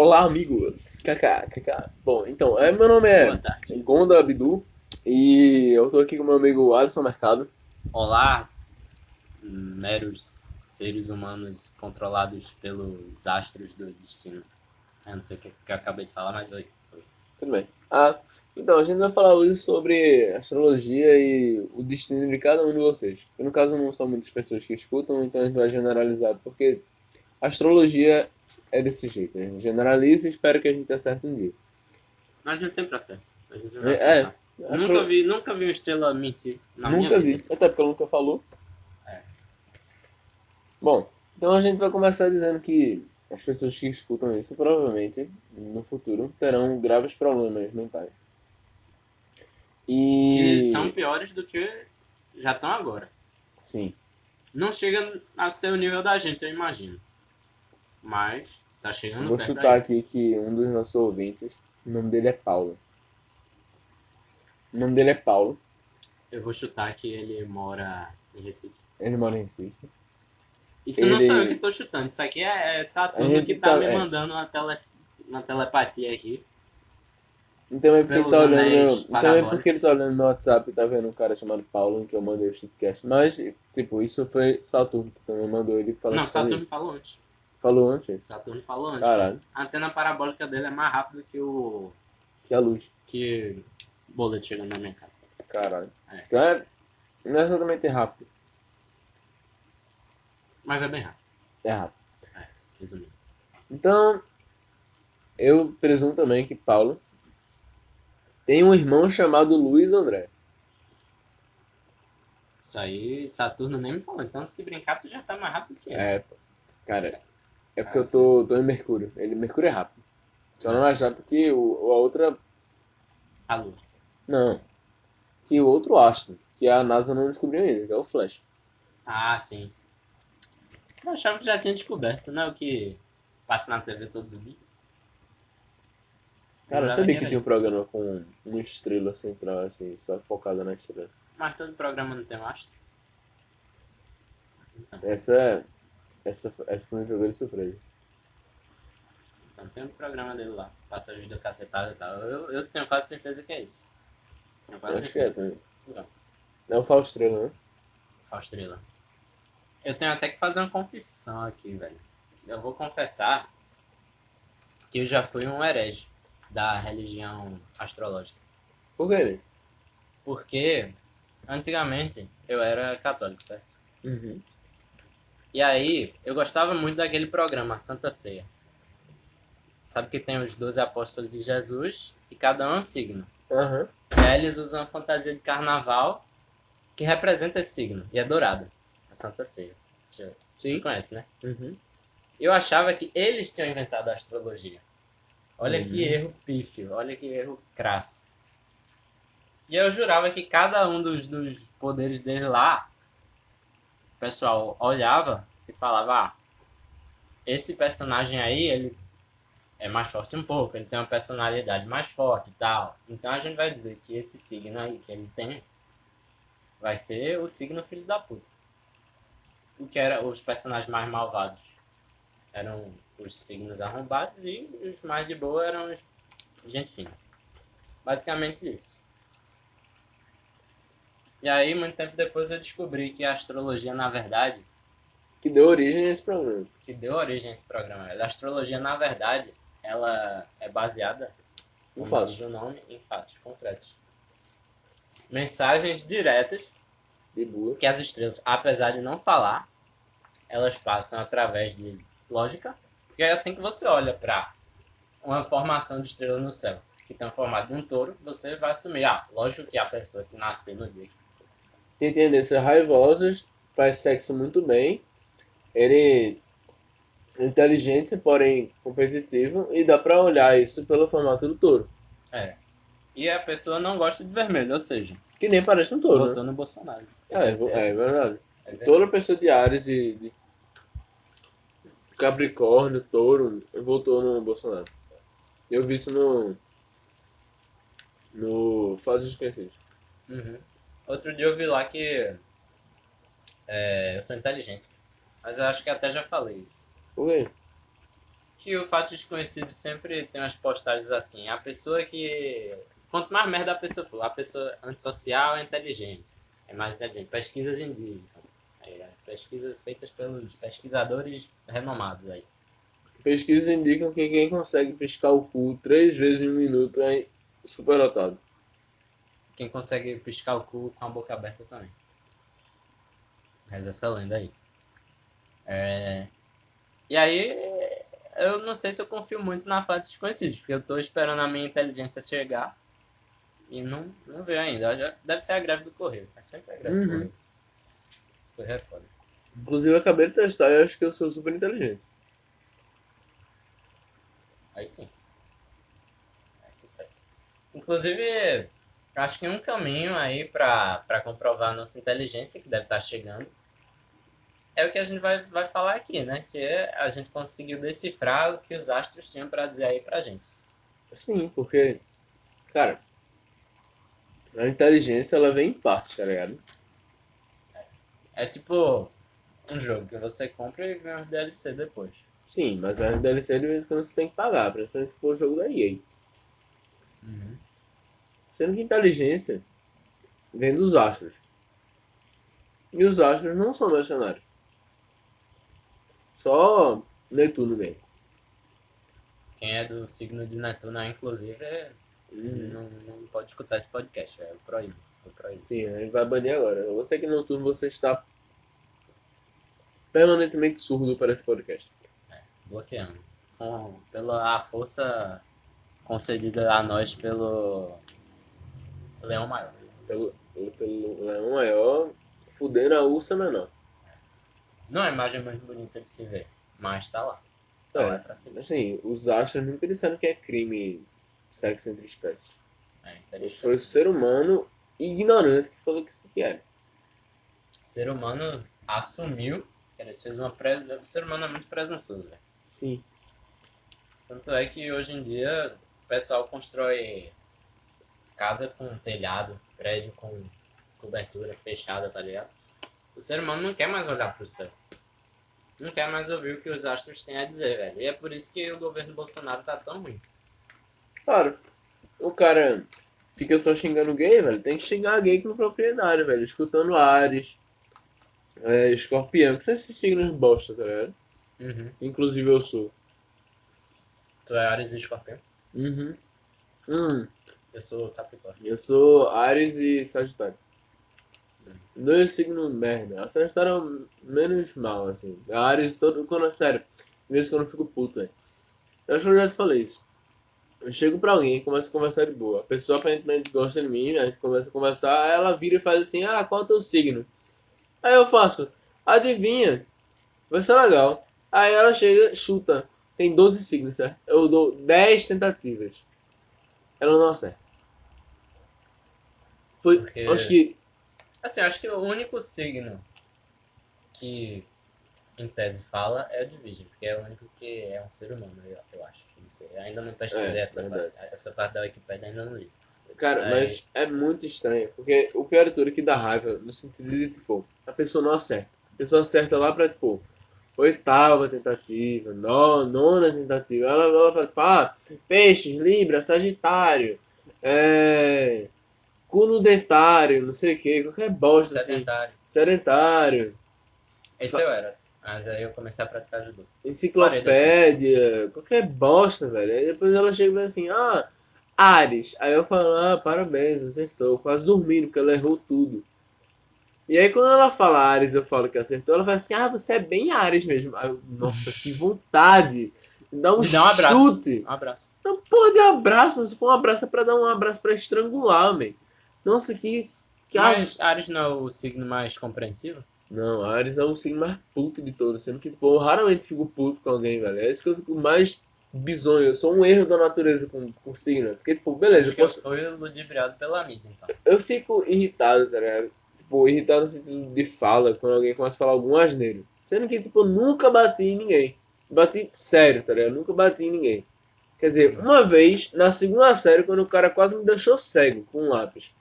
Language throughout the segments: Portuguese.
Olá, amigos! Kaká, kaká. Bom, então, é, meu nome é. Gonda Abdu e eu tô aqui com meu amigo Alisson Mercado. Olá, meros seres humanos controlados pelos astros do destino. Eu não sei o que que eu acabei de falar, mas oi. Oi. Tudo bem? Ah, então, a gente vai falar hoje sobre astrologia e o destino de cada um de vocês. E, no caso, não são muitas pessoas que escutam, então a gente vai generalizar, porque astrologia é desse jeito. A gente generaliza e espera que a gente acerte um dia. Mas a gente sempre acerta. A gente sempre É, é. Nunca Astro- vi, nunca vi uma estrela mentir na minha Nunca vi, vida. até porque ela nunca falou. É. Bom, então a gente vai começar dizendo que as pessoas que escutam isso provavelmente no futuro terão graves problemas mentais. Que E são piores do que já estão agora. sim, Não chega a ser o nível da gente, eu imagino. Mas tá chegando vou chutar aí. aqui que um dos nossos ouvintes, o nome dele é Paulo. O nome dele é Paulo. Eu vou chutar que ele mora em Recife. Ele mora em Recife. Isso não Ele- sou eu que tô chutando, isso aqui é, é Saturno que tá, tá- me é. mandando uma, tele, uma telepatia aqui. Então é porque ele tá olhando meu, então é porque ele tá olhando meu WhatsApp e tá vendo um cara chamado Paulo em que eu mandei o shitcast. Mas, tipo, isso foi Saturno que também mandou ele falando não, Saturno falou antes. Falou antes. Saturno falou antes. Caralho, A antena parabólica dele é mais rápida que o. que a luz. que boleto chegando na minha casa. Caralho. É. Então é. Não é exatamente rápido. Mas é bem rápido, É rápido. resumindo. Então, eu presumo também que Paulo tem um irmão chamado Luiz André. Isso aí, Saturno nem me falou. Então, se brincar, tu já tá mais rápido que eu. É, cara. É porque eu tô, tô em Mercúrio. Ele, Mercúrio é rápido. Só não é mais rápido que o, a outra. A lua. Não. Que o outro astro. Que a NASA não descobriu ainda, que é o Flash. Ah, sim. Eu achava que já tinha descoberto, não é o que passa na TV todo domingo? Cara, eu sabia que tinha um programa com uma estrela central, assim, só focada na estrela. Mas todo programa não tem um astro. Então, Essa essa essa também pegou de surpresa. então tem um programa dele lá. Passa vídeo cacetado e tal. Eu, eu tenho quase certeza que é isso. Tenho Eu quase acho que é certeza. também. Então, Não é o Faustrela, né? Faustrela. Eu tenho até que fazer uma confissão aqui, velho. Eu vou confessar que eu já fui um herege da religião astrológica. Por quê? Porque antigamente eu era católico, certo? Uhum. E aí eu gostava muito daquele programa Santa Ceia. Sabe que tem os 12 apóstolos de Jesus e cada um é um signo. Aham. E aí eles usam a fantasia de carnaval que representa esse signo. E é dourada. A Santa Ceia. Já, Sim. tu conhece, né? Uhum. Eu achava que eles tinham inventado a astrologia. Olha que Uhum. erro pífio, olha que erro crasso. E eu jurava que cada um dos, dos poderes dele lá, o pessoal olhava e falava, ah, esse personagem aí, ele é mais forte um pouco, ele tem uma personalidade mais forte e tal. Então a gente vai dizer que esse signo aí que ele tem vai ser o signo filho da puta. O que era os personagens mais malvados eram os signos arrombados e os mais de boa eram os gente fina. Basicamente isso. E aí, muito tempo depois, eu descobri que a astrologia, na verdade, Que deu origem a esse programa. que deu origem a esse programa, a astrologia, na verdade, ela é baseada, Em fatos. o nome, em fatos concretos. Mensagens diretas De boa. que as estrelas, apesar de não falar, elas passam através de lógica. E é assim que você olha para uma formação de estrela no céu, que tem o formato de um touro, você vai assumir, ah, lógico que a pessoa que nasceu no dia. Tem tendências raivosas, faz sexo muito bem. Ele é inteligente, porém competitivo. E dá pra olhar isso pelo formato do touro. É. E a pessoa não gosta de vermelho, ou seja, Que nem parece um touro, votou né? no Bolsonaro. É, é verdade. É verdade. Toda pessoa de Ares e de Capricórnio, Touro, votou no Bolsonaro. Eu vi isso no. No Fatos Desconhecidos. Uhum. Outro dia eu vi lá que é, eu sou inteligente. Mas eu acho que até já falei isso. Por quê? que o fato desconhecido sempre tem umas postagens assim. A pessoa que. Quanto mais merda a pessoa for, a pessoa antissocial é inteligente. É mais inteligente. Pesquisas indicam. É, pesquisas feitas pelos pesquisadores renomados aí. Pesquisas indicam que quem consegue piscar o cu três vezes em um minuto é superdotado. Quem consegue piscar o cu com a boca aberta também. Mas essa lenda aí. É... E aí, eu não sei se eu confio muito na fase de desconhecidos, porque eu tô esperando a minha inteligência chegar e não, não veio ainda. Já deve ser a greve do Correio. É sempre a greve Uhum. do Correio. Esse Correio é foda. Inclusive, eu acabei de testar e acho que eu sou super inteligente. Aí sim. É sucesso. Inclusive, eu acho que um caminho aí pra, pra comprovar a nossa inteligência, que deve estar chegando, é o que a gente vai, vai falar aqui, né? Que é a gente conseguiu decifrar o que os astros tinham pra dizer aí pra gente. Sim, porque, cara, a inteligência ela vem em partes, tá ligado? É tipo um jogo que você compra e ganha os DLC depois. Sim, mas a DLC de vez em quando você tem que pagar, principalmente se for o jogo da EA. Sendo que inteligência vem dos astros. E os astros não são mercenários. Só Netuno mesmo. Quem é do signo de Netuno, inclusive, é- Uhum. não, não pode escutar esse podcast. É proíbo. É proíbo. Sim, gente vai banir agora. Você que é noturno, você está permanentemente surdo para esse podcast. bloqueando. Com, pela a força concedida a nós pelo Leão Maior. Pelo, pelo leão maior, fudendo a ursa menor. Não é a imagem muito bonita de se ver, mas tá lá. Tá lá É, pra se ver. assim, os astros nunca disseram que é crime sexo entre espécies. É. Foi o ser humano ignorante que falou que isso que era. O ser humano assumiu que ele fez uma pres... O ser humano é muito presunçoso, velho. Sim. Tanto é que hoje em dia o pessoal constrói casa com telhado, prédio com cobertura fechada, tá ligado? O ser humano não quer mais olhar pro céu. Não quer mais ouvir o que os astros têm a dizer, velho. E é por isso que o governo Bolsonaro tá tão ruim. Claro, o cara fica só xingando gay, velho. Tem que xingar gay com propriedade, velho. Escutando Ares, é, Escorpião, que são esses signos bosta, tá ligado? Uhum. Inclusive eu sou. Tu é Ares e Escorpião? Uhum. Hum, Eu sou Capricórnio. eu sou Ares e Sagitário. Dois signos merda. A Sagitário é o menos mal, assim. A Ares, todo, quando é sério, mesmo quando eu fico puto, velho. Eu acho que eu já te falei isso. Eu chego pra alguém, começo a conversar de boa. A pessoa aparentemente gosta de mim, a gente começa a conversar, ela vira e faz assim, ah, qual é o teu signo? Aí eu faço, adivinha? Vai ser legal. Aí ela chega, chuta. Tem 12 signos, certo? Eu dou 10 tentativas. Ela não acerta. Foi, Porque- acho que Assim, acho que o único signo que em tese fala é o de Virgem, porque é o único que é um ser humano, eu, eu acho. Não sei. Eu ainda não pesquisei É, essa, parte, essa parte da Wikipedia, ainda não li. Cara, Aí- mas é muito estranho, porque o pior de tudo é que dá raiva, no sentido de, tipo, a pessoa não acerta. A pessoa acerta lá pra, tipo, oitava tentativa, no- nona tentativa. Ela, ela fala, tipo, ah, peixes, libra, sagitário, é... cuno dentário, não sei o que, qualquer bosta, assim, Sedentário. sedentário, Esse eu era. Mas aí eu comecei a praticar judô. enciclopédia, qualquer bosta, velho. Aí depois ela chega e fala assim, ah, Ares. Aí eu falo, ah, parabéns, acertou. Quase dormindo, porque ela errou tudo. E aí quando ela fala Ares, eu falo que acertou, ela fala assim, ah, você é bem Ares mesmo. Eu, nossa, que vontade. Dá um, Me dá um abraço. chute. Um abraço. Não, porra de abraço. Se for um abraço é pra dar um abraço pra estrangular, man. Nossa, que... que Mas Ares não é o signo mais compreensivo? Não, Ares é o signo mais puto de todos. Sendo que, tipo, eu raramente fico puto com alguém, velho. É isso que eu fico mais bizonho. Eu sou um erro da natureza com, com signo. Porque, tipo, beleza, Acho eu, que eu posso, fui ludibriado pela mídia, então. eu fico irritado, tá ligado? Tipo, irritado no sentido de fala, quando alguém começa a falar algum asneiro. Sendo que, tipo, eu nunca bati em ninguém. Bati sério, tá ligado? Nunca bati em ninguém. Quer dizer, uma vez, na segunda série, quando o cara quase me deixou cego com um lápis.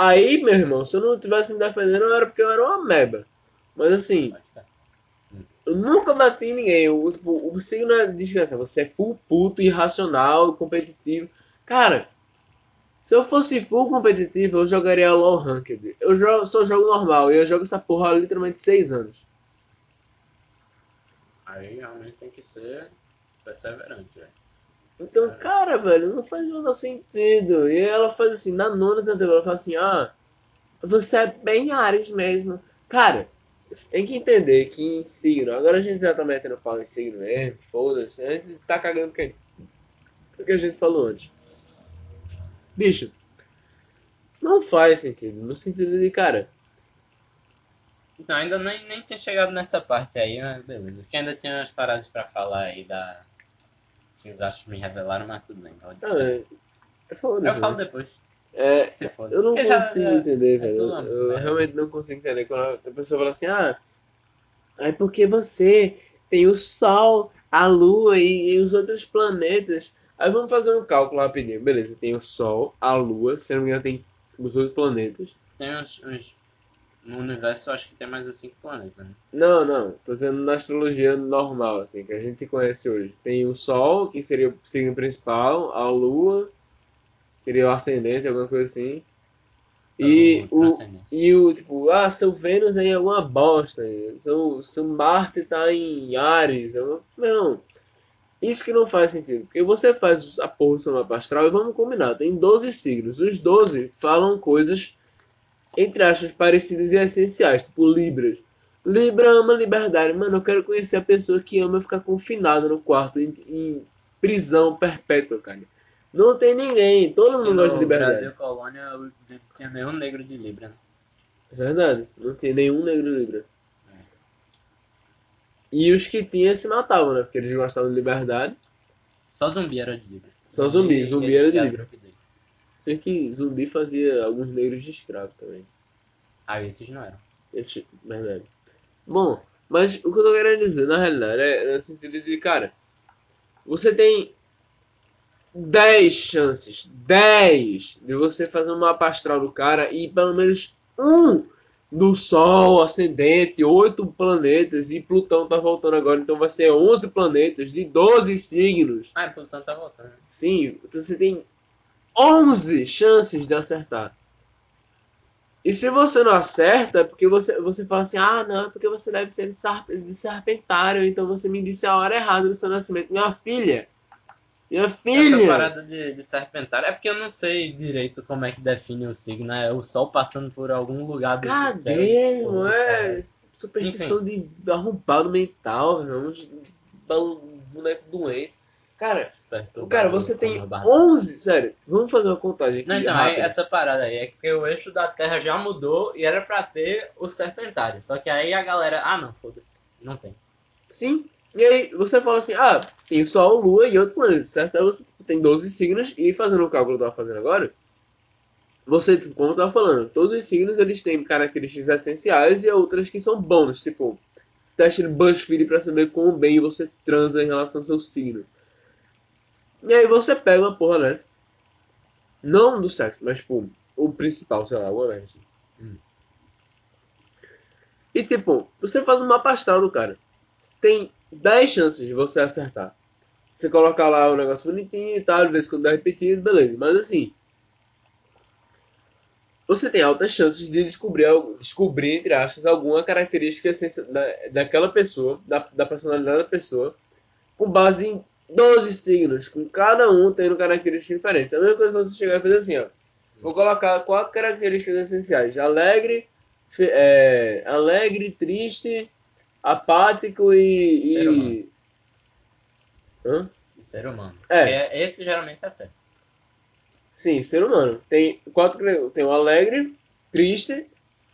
Aí, meu irmão, se eu não tivesse me defendendo, era porque eu era uma meba. Mas assim. Eu nunca bati em ninguém. O, tipo, o signo é desgraça. Você é full puto, irracional, competitivo. Cara, se eu fosse full competitivo, eu jogaria low ranked. Eu jogo, só jogo normal. E eu jogo essa porra há literalmente 6 anos. Aí realmente tem que ser perseverante, velho. Então, cara, velho, não faz o menor sentido. E ela faz assim, na nona tentativa, ela fala assim, ah, você é bem Ares mesmo. Cara, você tem que entender que em signo, agora a gente já tá metendo pau em signo mesmo, foda-se, a gente tá cagando quem? O que a gente falou antes. Bicho, não faz sentido, no sentido de, cara, Então ainda nem, nem tinha chegado nessa parte aí, mas beleza. Porque ainda tinha umas paradas pra falar aí da. Que os astros me revelaram, mas tudo bem. pode- é, é foda-se. Eu falo né? depois. É, Se foda. Eu não Porque consigo já- entender, é velho. tudo uma eu realmente não consigo entender quando a pessoa fala assim, ah, é porque você tem o Sol, a Lua e, e os outros planetas. Aí vamos fazer um cálculo rapidinho. Beleza, tem o Sol, a Lua, se não me engano tem os outros planetas. Tem uns, uns- No universo eu acho que tem mais de cinco planetas, né? Não, não, tô dizendo na astrologia normal, assim, que a gente conhece hoje. Tem o Sol, que seria o signo principal, a Lua, seria o ascendente, alguma coisa assim. E O e o tipo, ah, seu Vênus é em alguma bosta, seu, seu Marte tá em Ares. Eu, não, isso que não faz sentido. Porque você faz a porra do seu mapa astral e vamos combinar, tem 12 signos. Os 12 falam coisas, entre aspas, parecidas e essenciais, tipo Libras. Libra ama liberdade. Mano, eu quero conhecer a pessoa que ama ficar confinado no quarto, em, em prisão perpétua, cara. Não tem ninguém, todo mundo gosta de no liberdade. Brasil Colônia não tinha nenhum negro de Libra, né? É Verdade, não tinha nenhum negro Libra. E os que tinha se matavam, né? Porque eles gostavam de liberdade. Só zumbi era de Libra. Só zumbi, zumbi era de Libra. Sei que zumbi fazia alguns negros de escravo também. Ah, esses não eram. Esse, verdade. Bom, mas o que eu tô querendo dizer, na realidade, é no sentido de, cara, você tem 10 chances, 10 de você fazer um mapa astral do cara e pelo menos um do Sol, ascendente, 8 planetas e Plutão tá voltando agora, então vai ser 11 planetas de 12 signos. Ah, Plutão tá voltando. Sim, então você tem 11 chances de acertar. E se você não acerta, é porque você, você fala assim, ah, não, é porque você deve ser de, serpentário, então você me disse a hora errada do seu nascimento. Minha filha! Minha Essa filha! parada de, de serpentário é porque eu não sei direito como é que define o signo. É o sol passando por algum lugar do, do céu. Cadê, é? Superstição de arrombado mental, não, bal- boneco doente. Cara, perturbado cara, você tem uma barra. 11, sério, vamos fazer uma contagem aqui Não, então, aí, rápida. essa parada aí é que o eixo da Terra já mudou e era pra ter o serpentário. Só que aí a galera, ah não, foda-se, não tem. Sim. E aí você fala assim, ah, tem Sol, Lua e outros planetas, certo? Aí você tipo, tem 12 signos e fazendo o cálculo que eu tava fazendo agora, você, tipo, como eu tava falando, todos os signos eles têm características essenciais e outras que são bônus, tipo, teste de BuzzFeed pra saber quão bem você transa em relação ao seu signo. E aí você pega uma porra dessa, não do sexo, mas tipo, o principal, sei lá, o assim. Hum. E tipo, você faz um mapa astral do cara tem 10 chances de você acertar. Você colocar lá o negócio bonitinho e tal, de vez em quando dá repetido, beleza. Mas assim, você tem altas chances de descobrir, descobrir entre aspas, alguma característica essencia- da, daquela pessoa, da, da personalidade da pessoa, com base em 12 signos, com cada um tendo características diferentes. É a mesma coisa que você chegar e fazer assim, ó. Vou colocar quatro características essenciais: alegre, é, alegre, triste, apático e. Ser e... humano. Hã? De ser humano. É. Porque esse geralmente é certo. Sim, ser humano. Tem quatro tem o alegre, triste,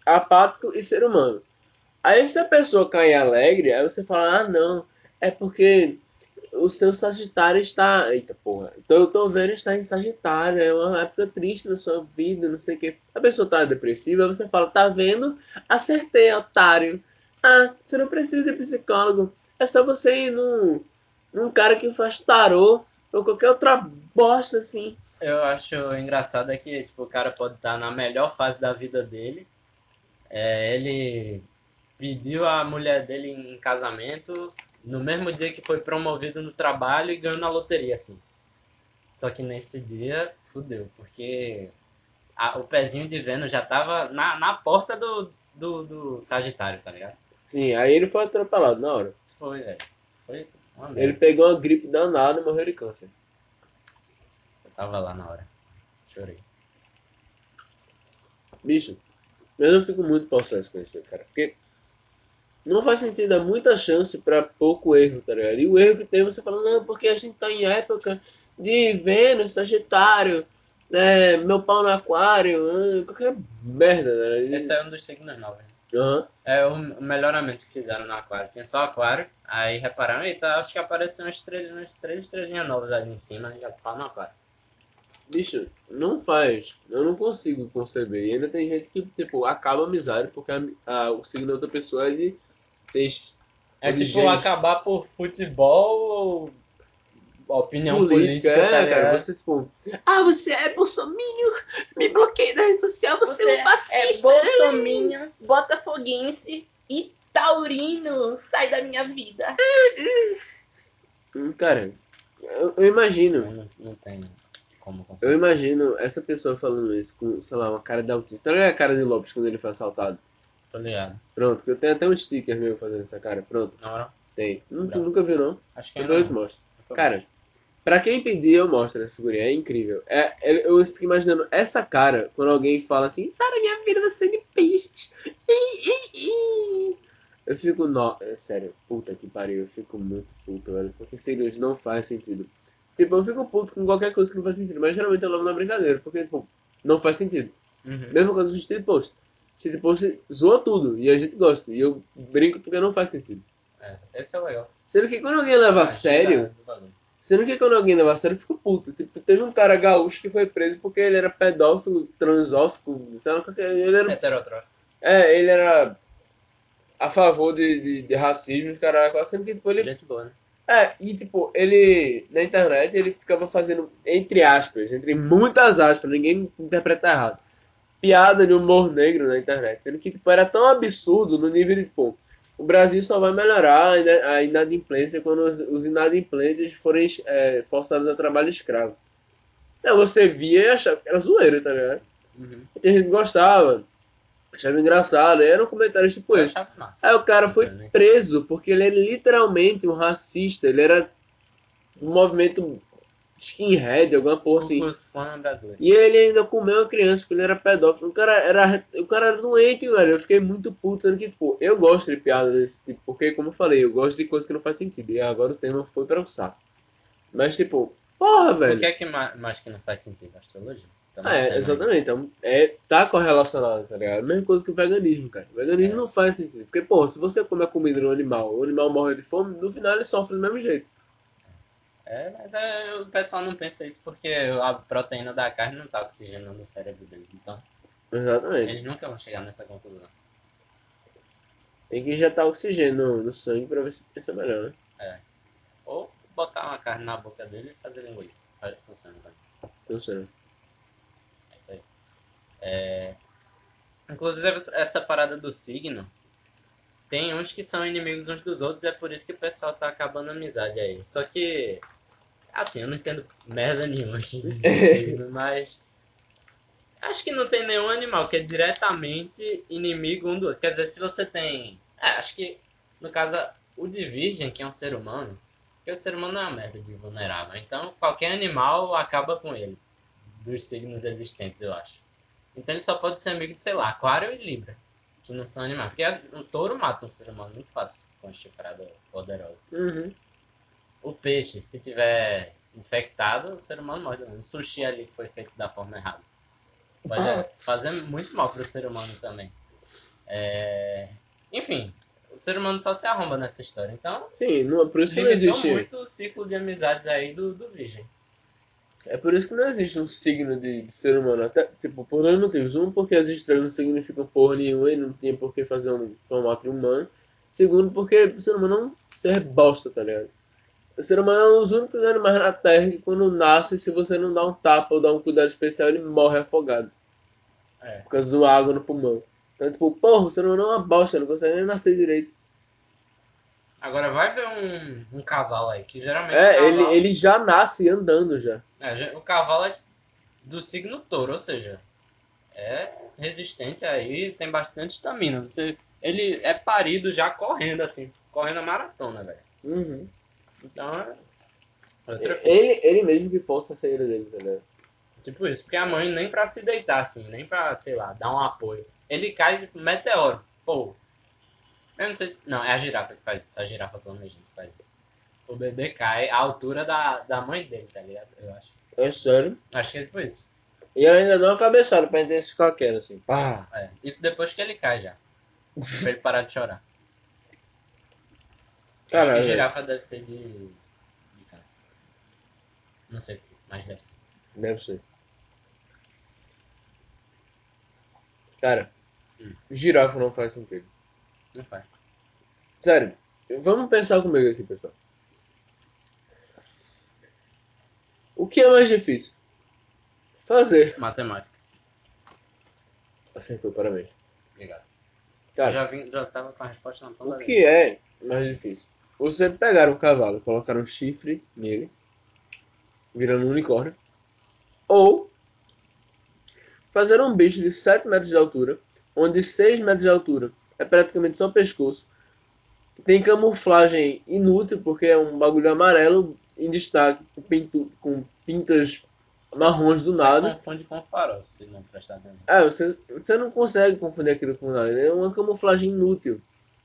apático e ser humano. Aí se a pessoa cai alegre, aí você fala, ah não, é porque o seu Sagitário está. Eita porra. Então eu tô vendo está em Sagitário, é uma época triste na sua vida, não sei o que. A pessoa tá depressiva, você fala, tá vendo? Acertei, otário. Ah, você não precisa de psicólogo. É só você ir num, num cara que faz tarô ou qualquer outra bosta assim. Eu acho engraçado é que tipo, o cara pode estar na melhor fase da vida dele. É, ele pediu a mulher dele em casamento no mesmo dia que foi promovido no trabalho e ganhou na loteria, assim. Só que nesse dia, fudeu, porque a- o pezinho de Vênus já tava na, na porta do, do, do Sagitário, tá ligado? Sim, aí ele foi atropelado na hora. Foi, velho. Foi uma Ele pegou uma gripe danada e morreu de câncer. Eu tava lá na hora. Chorei. Bicho, eu fico muito possesso com isso, cara. Porque não faz sentido, há muita chance pra pouco erro, tá ligado? E o erro que tem você fala, não, porque a gente tá em época de Vênus, Sagitário, né, meu pau no aquário, ah, qualquer merda, tá ligado? Esse é um dos signos novos. né? Aham. É o melhoramento que fizeram no aquário. Tinha só aquário, aí repararam, eita, acho que apareceu umas, umas três estrelinhas novas ali em cima, já fala no aquário. Bicho, não faz. Eu não consigo conceber. E ainda tem gente que, tipo, acaba a amizade porque a- a- o signo da outra pessoa é de peixe. É tipo acabar por futebol ou opinião política, é, tá cara. Você, tipo, ah, você é bolsominion, me bloqueia na rede social, você, é um fascista. bolsominho, botafoguense e taurino, sai da minha vida. Hum, Cara, eu, eu imagino. Não, não tem como Eu imagino essa pessoa falando isso com, sei lá, uma cara de autista. Tá ligado a cara de Lopes quando ele foi assaltado? Tô ligado. Pronto, que eu tenho até um sticker meu fazendo essa cara. Pronto, Na hora, tem. Não, tu Não. nunca viu, não? acho que é Depois eu te mostro. Cara, pra quem pedir, eu mostro essa figurinha. É incrível. É, é- eu fico imaginando essa cara quando alguém fala assim: sai da minha vida, você é de peixes. Eu fico, no... é sério, puta que pariu. Eu fico muito puto, velho. Porque signos não faz sentido. Tipo, eu fico puto com qualquer coisa que não faz sentido. Mas geralmente eu levo na brincadeira. Porque, tipo, não faz sentido. Uhum. Mesma coisa com o Street Post. Street Post zoa tudo. E a gente gosta. E eu brinco porque não faz sentido. É, esse é legal. Sendo que quando alguém leva a Ah, sério. bagulho. Sendo que quando alguém leva a sério, eu fico puto. Tipo, teve um cara gaúcho que foi preso porque ele era pedófilo, transófico, sei lá, qualquer- ele era, Heterotrófico. é, ele era a favor de, de, de racismo, lá, sendo que tipo, ele, Gente boa, né? é, e tipo, ele, na internet, ele ficava fazendo, entre aspas, entre muitas aspas, ninguém interpreta errado, piada de humor negro na internet, sendo que tipo, era tão absurdo no nível de, tipo, o Brasil só vai melhorar a ina- a inadimplência quando os, inadimplentes forem é, forçados a trabalho escravo. Não, você via e achava que era zoeira, tá ligado? Uhum. E tem gente que gostava, achava engraçado, e eram comentários tipo esse. Aí o cara foi preso porque ele era literalmente um racista, ele era do movimento skinhead, alguma porra O assim. E ele ainda comeu uma criança porque ele era pedófilo. O cara era, o cara era doente, velho. Eu fiquei muito puto, sendo que, tipo, eu gosto de piadas desse tipo, porque, como eu falei, eu gosto de coisas que não faz sentido. E agora o tema foi para o saco. Mas, tipo, porra, O velho. que é que ma- mais que não faz sentido? Astrologia. Também Ah, é, exatamente. Então, é, tá correlacionado, tá ligado? Mesma coisa que o veganismo, cara. O veganismo É. não faz sentido. Porque, pô, se você come a comida de um animal, o animal morre de fome, no final ele sofre do mesmo jeito. É, mas é, o pessoal não pensa isso porque a proteína da carne não tá oxigenando o cérebro deles. Então, Exatamente. eles nunca vão chegar nessa conclusão. Tem que injetar oxigênio no, sangue pra ver se pensa melhor, né? Ou botar uma carne na boca dele e fazer ele engolir. Faz- Funciona também. Sei. É isso aí. É... Inclusive, essa parada do signo, tem uns que são inimigos uns dos outros, é por isso que o pessoal tá acabando a amizade aí. Só que, assim, eu não entendo merda nenhuma aqui mas acho que não tem nenhum animal que é diretamente inimigo um do outro. Quer dizer, se você tem. É, acho que, no caso, o de virgem, que é um ser humano, porque o ser humano é uma merda de vulnerável, então qualquer animal acaba com ele, dos signos existentes, eu acho. Então ele só pode ser amigo de, sei lá, aquário e libra, que não são animais. Porque as- o touro mata um ser humano muito fácil com a chifrada poderosa. Uhum. O peixe, se tiver infectado, o ser humano morre. Um sushi ali que foi feito da forma errada. Pode fazer muito mal pro ser humano também. É, Enfim, o ser humano só se arromba nessa história. Então, Sim, não, por isso que não existe. muito o ciclo de amizades aí do, do virgem. É por isso que não existe um signo de, de ser humano. Até, tipo, por dois motivos. Um, porque as estrelas não significam porra nenhuma e não tinha por que fazer um formato humano. Segundo, porque o ser humano é um ser bosta, tá ligado? O ser humano é um dos únicos animais na Terra que quando nasce, se você não dá um tapa ou dá um cuidado especial, ele morre afogado. É. Por causa da água no pulmão. Então, tipo, porra, você não é uma bosta, não consegue nem nascer direito. Agora vai ver um, um cavalo aí, que geralmente. É, ele, cavalo, ele já nasce andando já. é, o cavalo é do signo touro, ou seja, é resistente aí, tem bastante estamina. Você, ele é parido já correndo, assim, correndo a maratona, velho. Uhum. Então é. Outra coisa. Ele, ele mesmo que força a saída dele, ligado? Tipo isso, porque a mãe nem pra se deitar, assim, nem pra, sei lá, dar um apoio. Ele cai tipo meteoro. Pô. Eu não sei se. Não, é a girafa que faz isso. A girafa planejando que faz isso. O bebê cai à altura da, da mãe dele, tá ligado? Eu acho. É sério. Acho que é tipo isso. E ela ainda dá uma cabeçada pra intensificar a queda, assim. Pá. É. Isso depois que ele cai já. pra ele parar de chorar. acho Caralho. que girafa deve ser de. de câncer. Não sei porquê, mas deve ser. Deve ser. Cara, Hum. girafa não faz sentido. Não faz. Sério, vamos pensar comigo aqui, pessoal. O que é mais difícil? Fazer. Matemática. Acertou, parabéns. Obrigado. Cara, já, vim, já tava com a resposta na ponta o que é mais difícil? Você pegar um cavalo, colocar um chifre nele, virando um unicórnio, ou fazer um bicho de 7 metros de altura, onde 6 metros de altura é praticamente só pescoço, tem camuflagem inútil, porque é um bagulho amarelo em destaque, com, pintu- com pintas marrons do Você nada. confunde com farol, se não prestar atenção. É, você, você não consegue confundir aquilo com nada. É uma camuflagem inútil.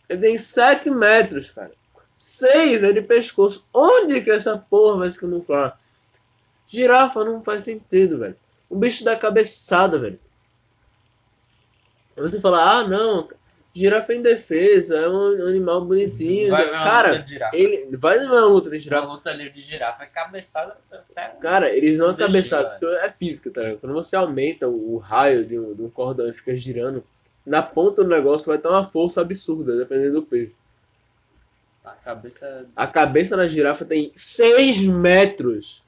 Ele tem 7 metros, cara. 6 é de pescoço. Onde que essa porra vai se camuflar? Girafa não faz sentido, velho. O bicho dá cabeçada, velho. Aí Você fala, ah, não. Girafa é indefesa, é um animal bonitinho. Vai uma cara, ele vai numa luta de Uma girafa. luta livre de girafa é cabeçada até. Cara, eles não Desistir, cabeçada. velho. É física, tá? Quando você aumenta o, o raio de um, de um cordão e fica girando, na ponta do negócio vai ter uma força absurda, dependendo do peso. A cabeça. A cabeça da girafa tem 6 metros.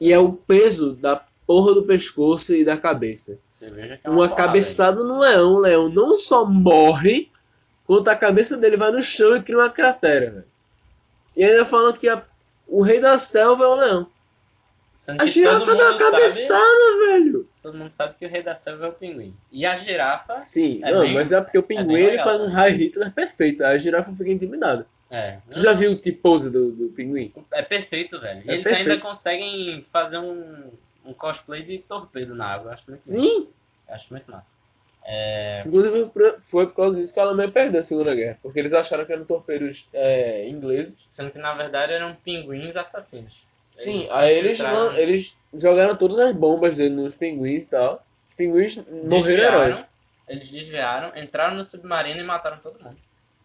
E é o peso da porra do pescoço e da cabeça. É Uma porrada, cabeçada no leão. O leão não só morre, quanto a cabeça dele vai no chão e cria uma cratera, velho. E ainda falam que a- o rei da selva é o leão. A girafa dá uma mundo, sabe, cabeçada, velho. todo mundo sabe que o rei da selva é o pinguim. E a girafa. Sim, É não, bem- mas é porque o bem pinguim ele legal faz um também. high Hitler perfeito. A girafa fica intimidada. É. Tu já viu o T-pose do, do pinguim? É perfeito, velho. E É eles perfeito. ainda conseguem fazer um, um cosplay de torpedo na água. Acho muito massa. Sim. Eu acho muito massa. É, Inclusive foi por causa disso que a Alemanha perdeu a Segunda Guerra. Porque eles acharam que eram torpedos é, ingleses. sendo que na verdade eram pinguins assassinos. Sim, Eles aí se eles, infiltraram, lan- eles jogaram todas as bombas dele nos pinguins e tal. Os pinguins morreram heróis. Eles desviaram, entraram no submarino e mataram todo mundo.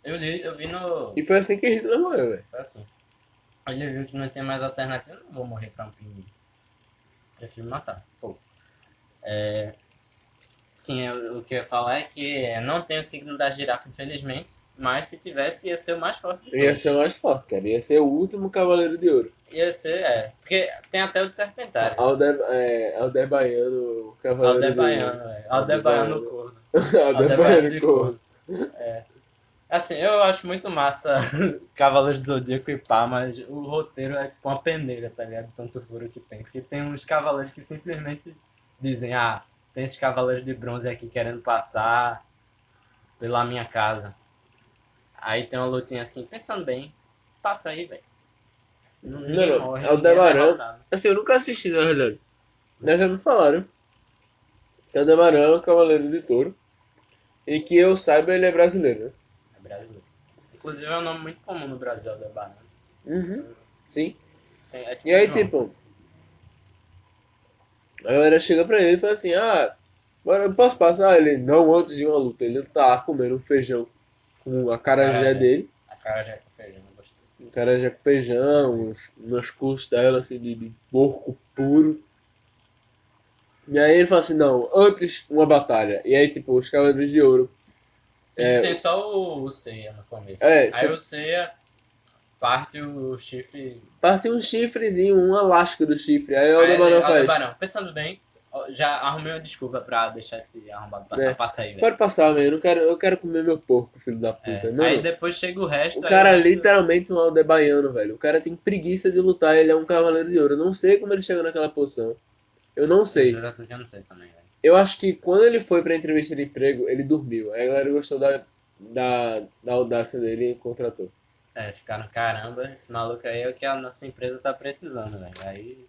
Eu, li, eu vi no. E foi assim que Hitler morreu, velho. Foi assim. Ele viu que não tinha mais alternativa, não vou morrer pra um pinguim. Prefiro matar. Pô. É... Sim, eu- o que eu ia falar é que não tem o signo da girafa, infelizmente. Mas se tivesse, ia ser o mais forte de Ia todos. ser o mais forte, cara. Ia ser o último Cavaleiro de Ouro. Ia ser, é. Porque tem até o de serpentário. Alder, é, Alderbaiano, o Cavaleiro Aldebaiano, velho. Aldebaiano Aldebaiano. corno. de Ouro. Alderbaiano de corno. Assim, eu acho muito massa Cavaleiros do Zodíaco e pá, mas o roteiro é tipo uma peneira, tá ligado? Tanto furo que tem. Porque tem uns cavaleiros que simplesmente dizem, ah, tem esses cavaleiros de bronze aqui querendo passar pela minha casa. Aí tem uma lutinha assim, pensando bem, passa aí, velho. Ninguém Não, morre, é o Debaran. derrotado. Assim, eu nunca assisti, na verdade. Mas já me falaram. Que é um Cavaleiro de Touro. E que eu saiba, ele é brasileiro, né? É brasileiro. Inclusive é um nome muito comum no Brasil, Aldebaran. Uhum. Sim. Tem- é E aí, João. tipo, a galera chega pra ele e fala assim: Ah, agora eu posso passar? Ele, não antes de uma luta. Ele tá comendo um feijão com a carajé dele. A cara já é com feijão, gostoso. Um carajé com feijão, uns, umas costelas assim, de, de porco puro. E aí ele fala assim: Não, antes uma batalha. E aí, tipo, os Cavaleiros de Ouro. É, tem só o, o Seiya no começo. É, Aí o Seiya parte o chifre. parte um chifrezinho, uma lasca do chifre. Aí o Aldebaran faz. Aldebaran. Pensando bem, Já arrumei uma desculpa pra deixar esse arrombado passar. É. Passa aí, velho. Pode passar, velho. Eu quero, eu quero comer meu porco, filho da puta. É. Mano, Aí depois chega o resto. o cara é resto- literalmente um aldebaiano, velho. O cara tem preguiça de lutar, ele é um cavaleiro de ouro. Eu não sei como ele chegou naquela posição. Eu não sei. Eu já tô- já não sei também, velho. Eu acho que quando ele foi pra entrevista de emprego, ele dormiu. Aí a galera gostou da, da, da audácia dele e contratou. É, ficaram, caramba, esse maluco aí é o que a nossa empresa tá precisando, velho. Aí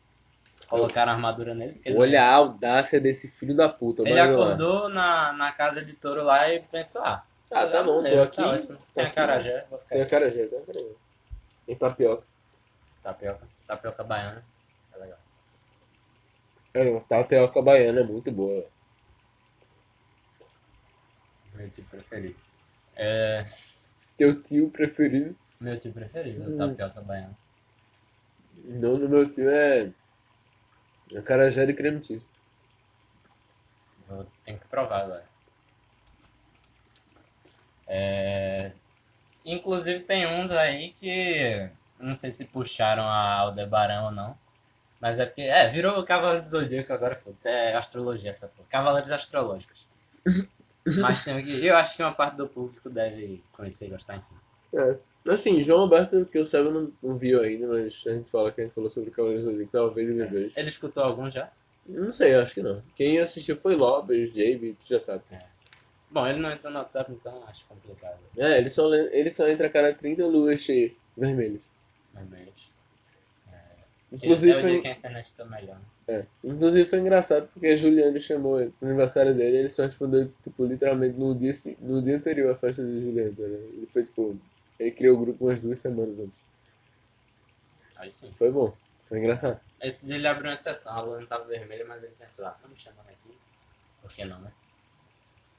colocaram armadura nele. Olha a audácia desse filho da puta. Ele lá. acordou na, na casa de touro lá e pensou, ah, Ah, tá bom, tô maneiro, aqui. Tá ótimo. Tem a aqui. carajé, vou ficar Tem a aqui. carajé, tem a carajé. Tem tapioca. Tapioca, tapioca baiana. É. É, tapioca baiana é muito boa. Meu tipo preferido. É, Teu tio preferido? meu tipo preferido, Hum. tapioca baiana. Não, no meu tio é. É carajé de creme cheese. Vou, tenho que provar agora. É, inclusive tem uns aí que não sei se puxaram a Aldebaran ou não. Mas é porque. É, virou o Cavaleiro do Zodíaco agora, foda-se. É astrologia essa porra. Cavaleiros astrológicos. Mas tem que. Eu acho que uma parte do público deve conhecer e gostar, enfim. É. Assim, João Alberto, que eu saiba, não, não viu ainda, mas a gente fala que a gente falou sobre o Cavaleiro do Zodíaco, talvez ele veja. Ele escutou algum já? Não sei, acho que não. Quem assistiu foi Lobby, Jabe, tu já sabe. Bom, ele não entrou no WhatsApp, então acho complicado. É, ele só, le- ele só entra a cada 30 luas cheias, vermelhas. Realmente. Inclusive é foi, que a internet fica melhor. né? é, inclusive foi engraçado porque a Juliane chamou ele pro aniversário dele e ele só respondeu, tipo, literalmente no dia, no dia anterior à festa de Juliane, tá ligado? Ele foi, tipo, ele criou o grupo umas duas semanas antes. Aí sim. Foi bom, foi engraçado. Esse dia ele abriu uma exceção, a lua não tava vermelha, mas ele pensou, ah, tá me chamando aqui. Por que não, né?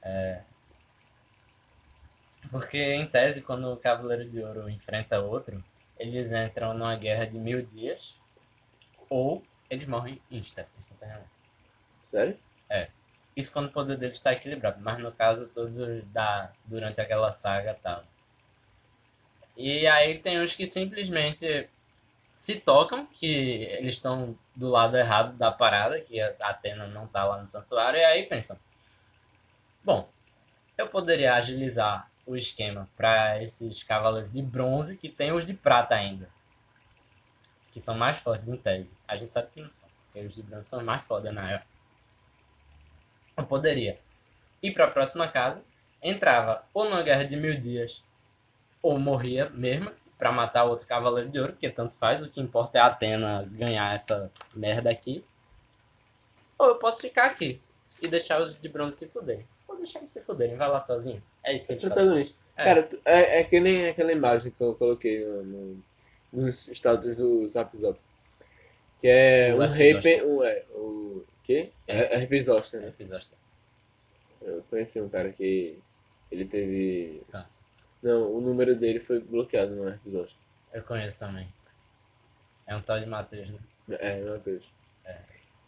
É... Porque, em tese, quando o Cavaleiro de Ouro enfrenta outro, eles entram numa guerra de mil dias, ou eles morrem insta, instantaneamente. Sério? Isso quando o poder deles está equilibrado, mas no caso todos os da, durante aquela saga tal. E aí tem uns que simplesmente se tocam que eles estão do lado errado da parada, que a Atena não tá lá no santuário, e aí pensam: bom, eu poderia agilizar o esquema para esses cavaleiros de bronze que tem os de prata ainda, que são mais fortes em tese. A gente sabe que não são, porque os de bronze são mais foda na época. Eu poderia ir para a próxima casa, entrava ou numa guerra de mil dias, ou morria mesmo para matar outro cavaleiro de ouro, porque tanto faz, o que importa é a Atena ganhar essa merda aqui. Ou eu posso ficar aqui e deixar os de bronze se fuderem. Ou deixar eles se fuderem, vai lá sozinho. É isso que É eles fazem. protagonista. É. Cara, tu- é, é que nem aquela imagem que eu coloquei no, no, nos status do Zap Zap. Que é O um pen- Um, é, o quê? É, Herpes Zoster, né? Eu conheci um cara que ele teve. câncer. Não, o número dele foi bloqueado no Herpes Zoster. Eu conheço também. É um tal de Matheus, né? É, meu Deus.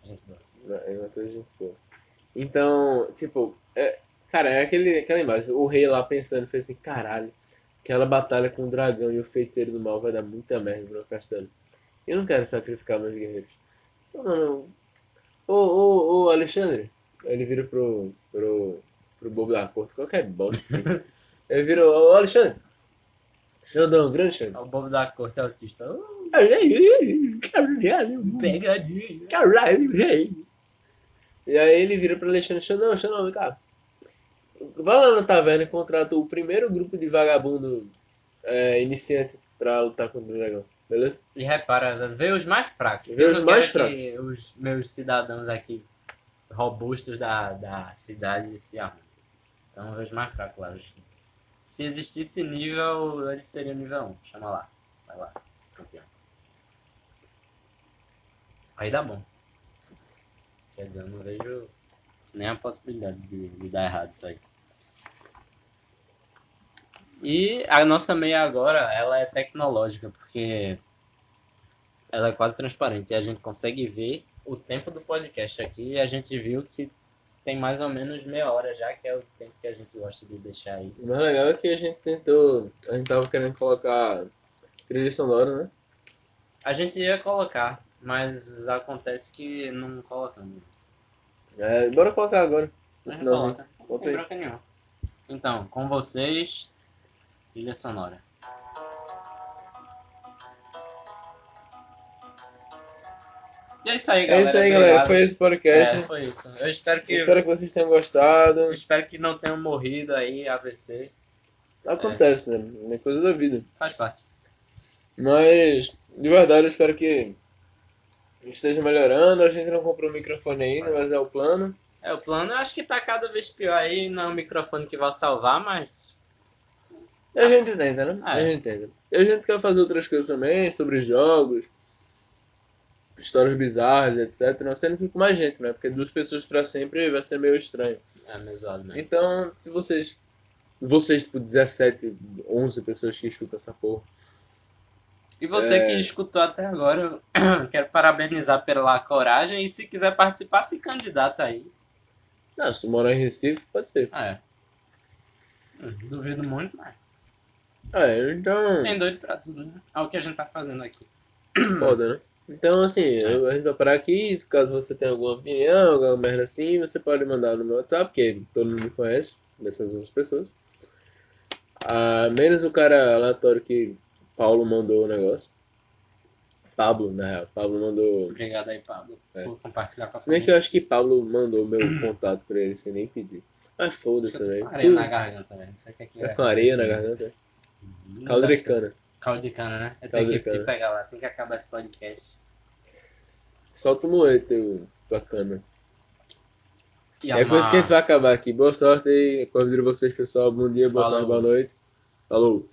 Gente boa. É coisa gente boa. Então, tipo, é, cara, é aquele, aquela imagem. O rei lá pensando, fez assim, caralho, aquela batalha com o dragão e o feiticeiro do mal vai dar muita merda pro meu castelo. Eu não quero sacrificar meus guerreiros. Não, não, não. Ô, ô, ô, Alexandre. Ele vira pro, pro, pro bobo da corte, qualquer bosta. assim. Ele vira, ô, Alexandre. Xandão, grande Xandão. O bobo da corte autista. Uh, Caralho, pegadinha. Caralho. E aí ele vira pra Alexandre, Xandão, Xandão, vem cá. Vai lá na taverna e contrata o primeiro grupo de vagabundo é, iniciante pra lutar contra o dragão. Beleza? E repara, vê os mais fracos. Vê os mais que os meus cidadãos aqui, robustos da, da cidade, se arrumem. Então vê os mais fracos lá. Os- Se existisse nível, eles seriam nível 1. Chama lá. Vai lá, campeão. Aí dá bom. Quer dizer, eu não vejo nem a possibilidade de, de dar errado isso aí. E a nossa meia agora, ela é tecnológica, porque ela é quase transparente. E a gente consegue ver o tempo do podcast aqui. E a gente viu que tem mais ou menos meia hora já, que é o tempo que a gente gosta de deixar aí. O mais legal é que a gente tentou. A gente tava querendo colocar trilha sonora, né? A gente ia colocar, mas acontece que não colocamos. É, bora colocar agora. Coloca. Não tem bronca nenhuma. Então, com vocês, trilha sonora. E é isso aí, É galera. isso aí, galera. Obrigado. Foi esse podcast. É, foi isso. Eu espero que, Espero que vocês tenham gostado. eu espero que não tenham morrido aí, AVC. Acontece, né? É coisa da vida. Faz parte. Mas, de verdade, eu espero que esteja melhorando. A gente não comprou um microfone ainda, mas é o plano. É, o plano eu acho que tá cada vez pior aí. Não é um microfone que vai salvar, mas. A gente tenta, né? Ah, A é. gente tenta. E a gente quer fazer outras coisas também, sobre jogos, histórias bizarras, etc. Não sendo que com mais gente, né? Porque duas pessoas pra sempre vai ser meio estranho. É olhos, né? Então, se vocês. Vocês, tipo, 17, 11 pessoas que escutam essa porra. E você É. que escutou até agora, eu quero parabenizar pela coragem. E se quiser participar, se candidata aí. Não, se tu morar em Recife, pode ser. Ah, é. Duvido muito, mas. É, então. Tem doido pra tudo, né? É o que a gente tá fazendo aqui. Foda, né? Então, assim, eu- a gente vai parar aqui. Caso você tenha alguma opinião, alguma merda assim, você pode mandar no meu WhatsApp, que todo mundo me conhece, dessas outras pessoas. Ah, menos o cara aleatório que Paulo mandou o negócio. Pablo, na real. Pablo mandou. Obrigado aí, Pablo, É. por compartilhar com a Se bem que família. eu acho que Pablo mandou meu contato pra ele sem nem pedir. Mas foda-se, que velho. com areia na garganta, velho. Que é que Tá vai com areia na acontecer. garganta. Não Caldo de cana. Caldo de cana, né? Eu tenho que pegar lá assim que acabar esse podcast. Solta o moer, teu, tua cana. E É com isso que a gente vai acabar aqui. Boa sorte aí. Convido vocês, pessoal. Bom dia, boa Falou. tarde, boa noite. Falou.